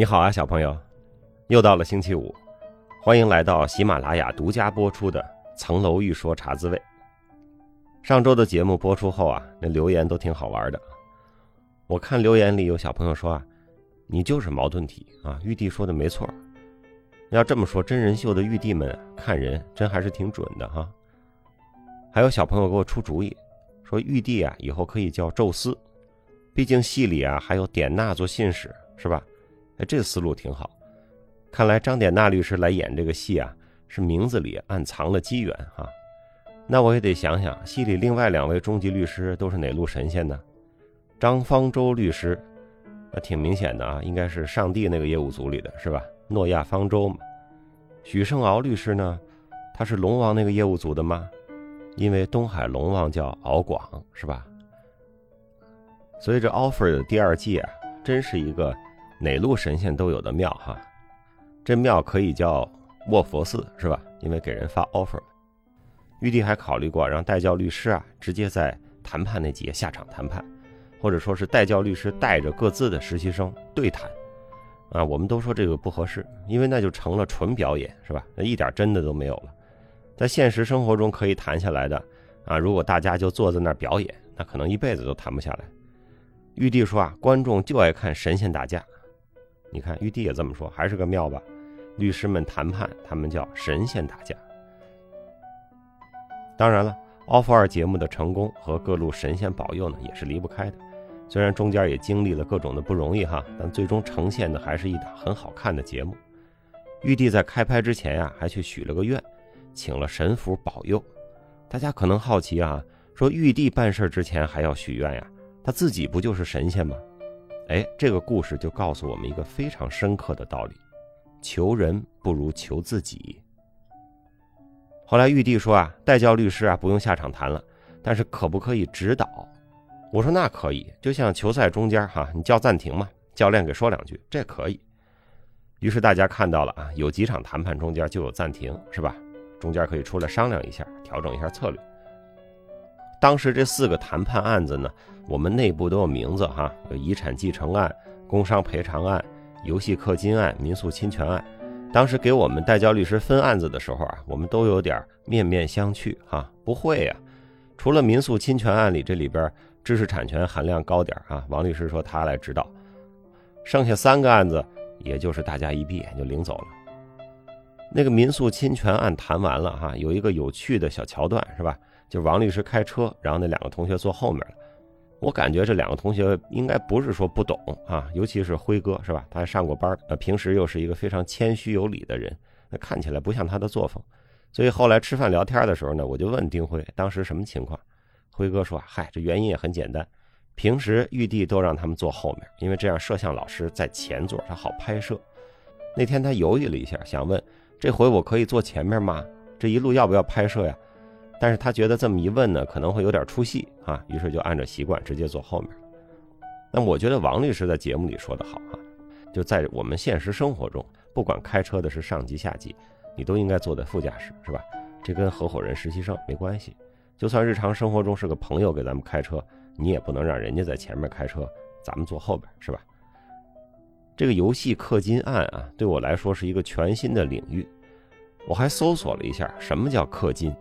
你好啊，小朋友，又到了星期五，欢迎来到喜马拉雅独家播出的《层楼欲说茶滋味》。上周的节目播出后啊，那留言都挺好玩的。我看留言里有小朋友说啊，你就是矛盾体啊，玉帝说的没错。要这么说，真人秀的玉帝们看人真还是挺准的哈。还有小朋友给我出主意，说玉帝啊以后可以叫宙斯，毕竟戏里啊还有典娜做信使，是吧？哎，这思路挺好。看来张典娜律师来演这个戏啊，是名字里暗藏了机缘哈。那我也得想想，戏里另外两位终极律师都是哪路神仙呢？张方舟律师，那挺明显的啊，应该是上帝那个业务组里的是吧？诺亚方舟嘛。许胜敖律师呢，他是龙王那个业务组的吗？因为东海龙王叫敖广是吧？所以这 offer 的第二季啊，真是一个。哪路神仙都有的庙哈，这庙可以叫卧佛寺是吧？因为给人发 offer。玉帝还考虑过让代教律师啊，直接在谈判那节下场谈判，或者说是代教律师带着各自的实习生对谈。啊，我们都说这个不合适，因为那就成了纯表演是吧？那一点真的都没有了。在现实生活中可以谈下来的啊，如果大家就坐在那儿表演，那可能一辈子都谈不下来。玉帝说啊，观众就爱看神仙打架。你看玉帝也这么说，还是个庙吧？律师们谈判，他们叫神仙打架。当然了，offer 节目的成功和各路神仙保佑呢，也是离不开的。虽然中间也经历了各种的不容易哈，但最终呈现的还是一档很好看的节目。玉帝在开拍之前呀，还去许了个愿，请了神符保佑。大家可能好奇啊，说玉帝办事之前还要许愿呀？他自己不就是神仙吗？哎，这个故事就告诉我们一个非常深刻的道理：求人不如求自己。后来玉帝说啊，代教律师啊不用下场谈了，但是可不可以指导？我说那可以，就像球赛中间哈，你叫暂停嘛，教练给说两句，这可以。于是大家看到了啊，有几场谈判中间就有暂停，是吧？中间可以出来商量一下，调整一下策略。当时这四个谈判案子呢，我们内部都有名字哈，有遗产继承案、工伤赔偿案、游戏氪金案、民诉侵权案。当时给我们代教律师分案子的时候啊，我们都有点面面相觑哈，不会呀。除了民诉侵权案里这里边知识产权含量高点啊，王律师说他来指导。剩下三个案子，也就是大家一闭眼就领走了。那个民诉侵权案谈完了哈，有一个有趣的小桥段是吧？就王律师开车，然后那两个同学坐后面了。我感觉这两个同学应该不是说不懂啊，尤其是辉哥是吧？他还上过班，呃，平时又是一个非常谦虚有礼的人，那看起来不像他的作风。所以后来吃饭聊天的时候呢，我就问丁辉当时什么情况。辉哥说：“嗨，这原因也很简单，平时玉帝都让他们坐后面，因为这样摄像老师在前座，他好拍摄。那天他犹豫了一下，想问：这回我可以坐前面吗？这一路要不要拍摄呀？”但是他觉得这么一问呢，可能会有点出戏啊，于是就按照习惯直接坐后面。那我觉得王律师在节目里说的好啊，就在我们现实生活中，不管开车的是上级下级，你都应该坐在副驾驶，是吧？这跟合伙人、实习生没关系。就算日常生活中是个朋友给咱们开车，你也不能让人家在前面开车，咱们坐后边，是吧？这个游戏氪金案啊，对我来说是一个全新的领域。我还搜索了一下，什么叫氪金。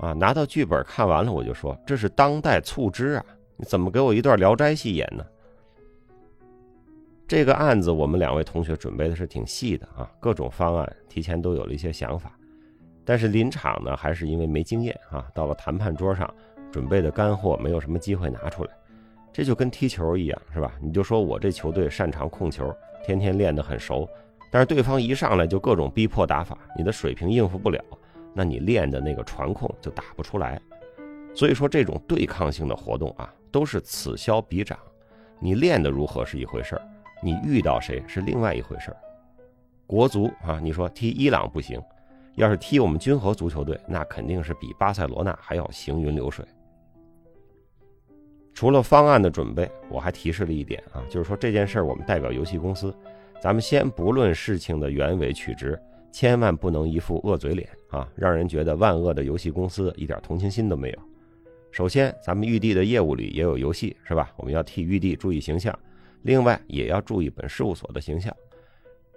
啊，拿到剧本看完了，我就说这是当代促织啊！你怎么给我一段《聊斋》戏演呢？这个案子我们两位同学准备的是挺细的啊，各种方案提前都有了一些想法，但是临场呢，还是因为没经验啊，到了谈判桌上，准备的干货没有什么机会拿出来。这就跟踢球一样，是吧？你就说我这球队擅长控球，天天练得很熟，但是对方一上来就各种逼迫打法，你的水平应付不了。那你练的那个传控就打不出来，所以说这种对抗性的活动啊，都是此消彼长。你练的如何是一回事儿，你遇到谁是另外一回事儿。国足啊，你说踢伊朗不行，要是踢我们军河足球队，那肯定是比巴塞罗那还要行云流水。除了方案的准备，我还提示了一点啊，就是说这件事儿我们代表游戏公司，咱们先不论事情的原委曲直。千万不能一副恶嘴脸啊，让人觉得万恶的游戏公司一点同情心都没有。首先，咱们玉帝的业务里也有游戏，是吧？我们要替玉帝注意形象，另外也要注意本事务所的形象。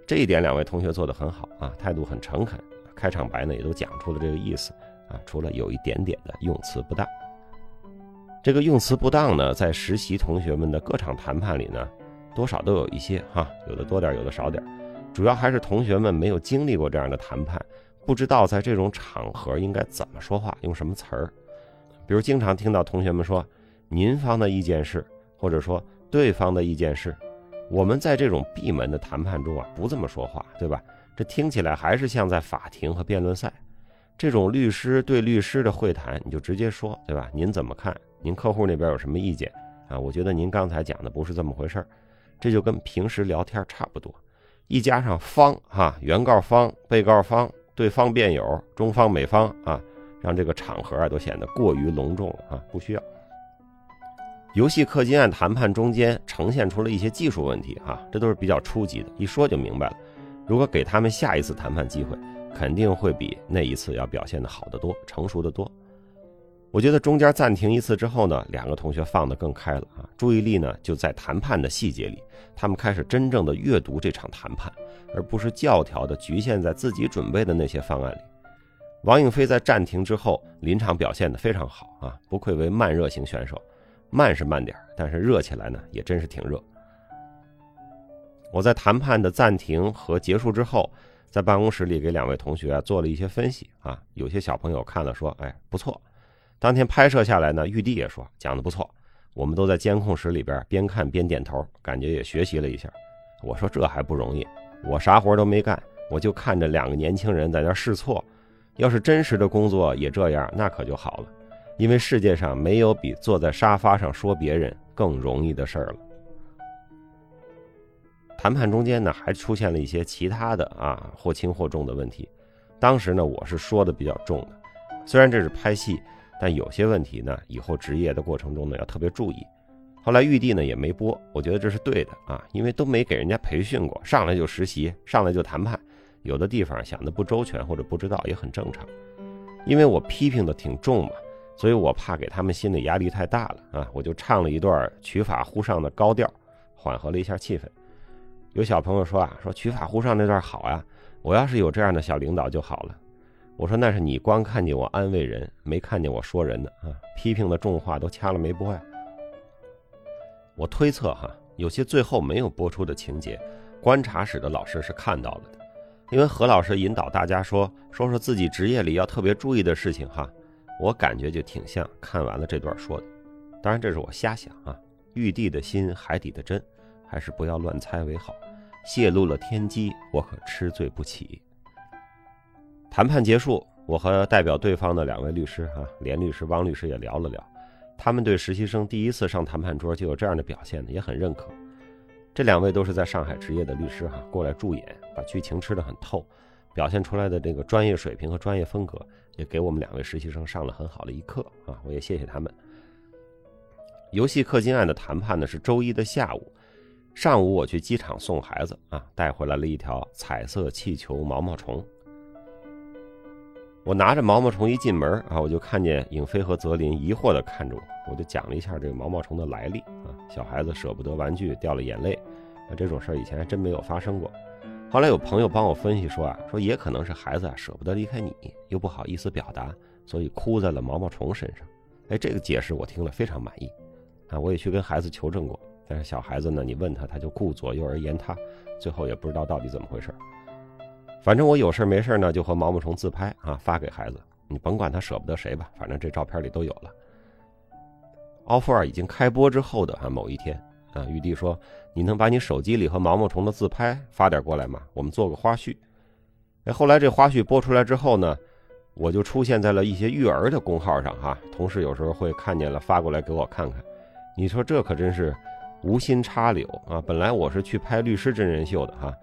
这一点两位同学做得很好啊，态度很诚恳，开场白呢也都讲出了这个意思啊，除了有一点点的用词不当。这个用词不当呢，在实习同学们的各场谈判里呢，多少都有一些哈，有的多点，有的少点，主要还是同学们没有经历过这样的谈判，不知道在这种场合应该怎么说话，用什么词儿。比如经常听到同学们说“您方的意见是”，或者说“对方的意见是”，我们在这种闭门的谈判中啊，不这么说话，对吧？这听起来还是像在法庭和辩论赛，这种律师对律师的会谈，你就直接说，对吧？您怎么看？您客户那边有什么意见啊？我觉得您刚才讲的不是这么回事儿，这就跟平时聊天差不多。一加上方哈，原告方、被告方、对方辩友、中方、美方啊，让这个场合啊都显得过于隆重了啊，不需要。游戏氪金案谈判中间呈现出了一些技术问题啊，这都是比较初级的，一说就明白了。如果给他们下一次谈判机会，肯定会比那一次要表现的好得多，成熟的多。我觉得中间暂停一次之后呢，两个同学放得更开了啊，注意力呢就在谈判的细节里，他们开始真正的阅读这场谈判，而不是教条的局限在自己准备的那些方案里。王颖飞在暂停之后临场表现得非常好啊，不愧为慢热型选手，慢是慢点，但是热起来呢也真是挺热。我在谈判的暂停和结束之后，在办公室里给两位同学做了一些分析啊，有些小朋友看了说，哎，不错。当天拍摄下来呢，玉帝也说讲的不错，我们都在监控室里边边看边点头，感觉也学习了一下。我说这还不容易，我啥活都没干，我就看着两个年轻人在那试错。要是真实的工作也这样，那可就好了，因为世界上没有比坐在沙发上说别人更容易的事儿了。谈判中间呢，还出现了一些其他的啊或轻或重的问题，当时呢我是说的比较重的，虽然这是拍戏。但有些问题呢，以后职业的过程中呢要特别注意。后来玉帝呢也没播，我觉得这是对的啊，因为都没给人家培训过，上来就实习，上来就谈判，有的地方想的不周全或者不知道也很正常。因为我批评的挺重嘛，所以我怕给他们心理压力太大了啊，我就唱了一段取法乎上的高调，缓和了一下气氛。有小朋友说啊，说取法乎上那段好呀，我要是有这样的小领导就好了。我说那是你光看见我安慰人，没看见我说人呢啊！批评的重话都掐了没播呀？我推测哈，有些最后没有播出的情节，观察室的老师是看到了的，因为何老师引导大家说说说自己职业里要特别注意的事情哈，我感觉就挺像看完了这段说的。当然这是我瞎想啊，玉帝的心，海底的针，还是不要乱猜为好。泄露了天机，我可吃罪不起。谈判结束，我和代表对方的两位律师，哈，连律师、汪律师也聊了聊，他们对实习生第一次上谈判桌就有这样的表现呢，也很认可。这两位都是在上海执业的律师，哈，过来助演，把剧情吃得很透，表现出来的这个专业水平和专业风格，也给我们两位实习生上了很好的一课啊！我也谢谢他们。游戏氪金案的谈判呢是周一的下午，上午我去机场送孩子啊，带回来了一条彩色气球毛毛虫。我拿着毛毛虫一进门啊，我就看见影飞和泽林疑惑地看着我，我就讲了一下这个毛毛虫的来历啊。小孩子舍不得玩具掉了眼泪，啊这种事儿以前还真没有发生过。后来有朋友帮我分析说啊，说也可能是孩子啊舍不得离开你，又不好意思表达，所以哭在了毛毛虫身上。哎，这个解释我听了非常满意啊。我也去跟孩子求证过，但是小孩子呢，你问他他就顾左右而言他，最后也不知道到底怎么回事。反正我有事没事呢，就和毛毛虫自拍啊，发给孩子。你甭管他舍不得谁吧，反正这照片里都有了。offer 已经开播之后的啊某一天啊，玉帝说：“你能把你手机里和毛毛虫的自拍发点过来吗？我们做个花絮。”哎，后来这花絮播出来之后呢，我就出现在了一些育儿的公号上哈，同事有时候会看见了发过来给我看看。你说这可真是无心插柳啊！本来我是去拍律师真人秀的哈。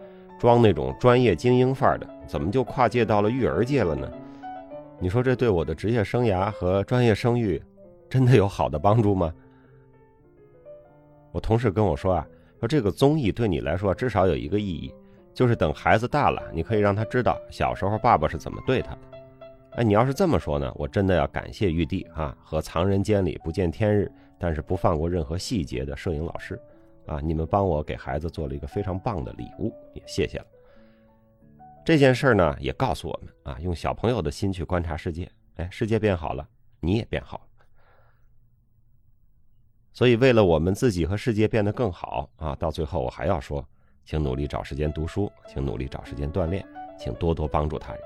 装那种专业精英范儿的，怎么就跨界到了育儿界了呢？你说这对我的职业生涯和专业声誉，真的有好的帮助吗？我同事跟我说啊，说这个综艺对你来说至少有一个意义，就是等孩子大了，你可以让他知道小时候爸爸是怎么对他的。哎，你要是这么说呢，我真的要感谢玉帝啊和藏人间里不见天日，但是不放过任何细节的摄影老师。啊，你们帮我给孩子做了一个非常棒的礼物，也谢谢了。这件事儿呢，也告诉我们啊，用小朋友的心去观察世界，哎，世界变好了，你也变好了。所以，为了我们自己和世界变得更好啊，到最后我还要说，请努力找时间读书，请努力找时间锻炼，请多多帮助他人。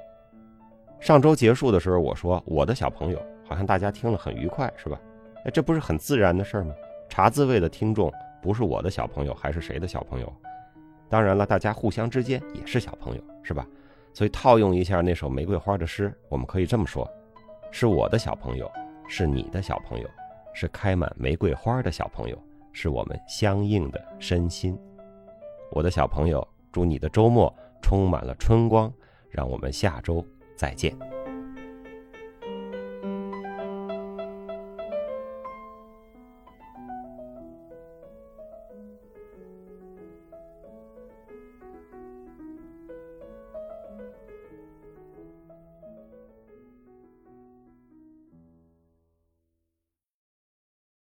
上周结束的时候，我说我的小朋友，好像大家听了很愉快，是吧？哎，这不是很自然的事儿吗？茶滋味的听众不是我的小朋友，还是谁的小朋友？当然了，大家互相之间也是小朋友，是吧？所以套用一下那首玫瑰花的诗，我们可以这么说：是我的小朋友，是你的小朋友。是开满玫瑰花的小朋友，是我们相应的身心。我的小朋友，祝你的周末充满了春光。让我们下周再见。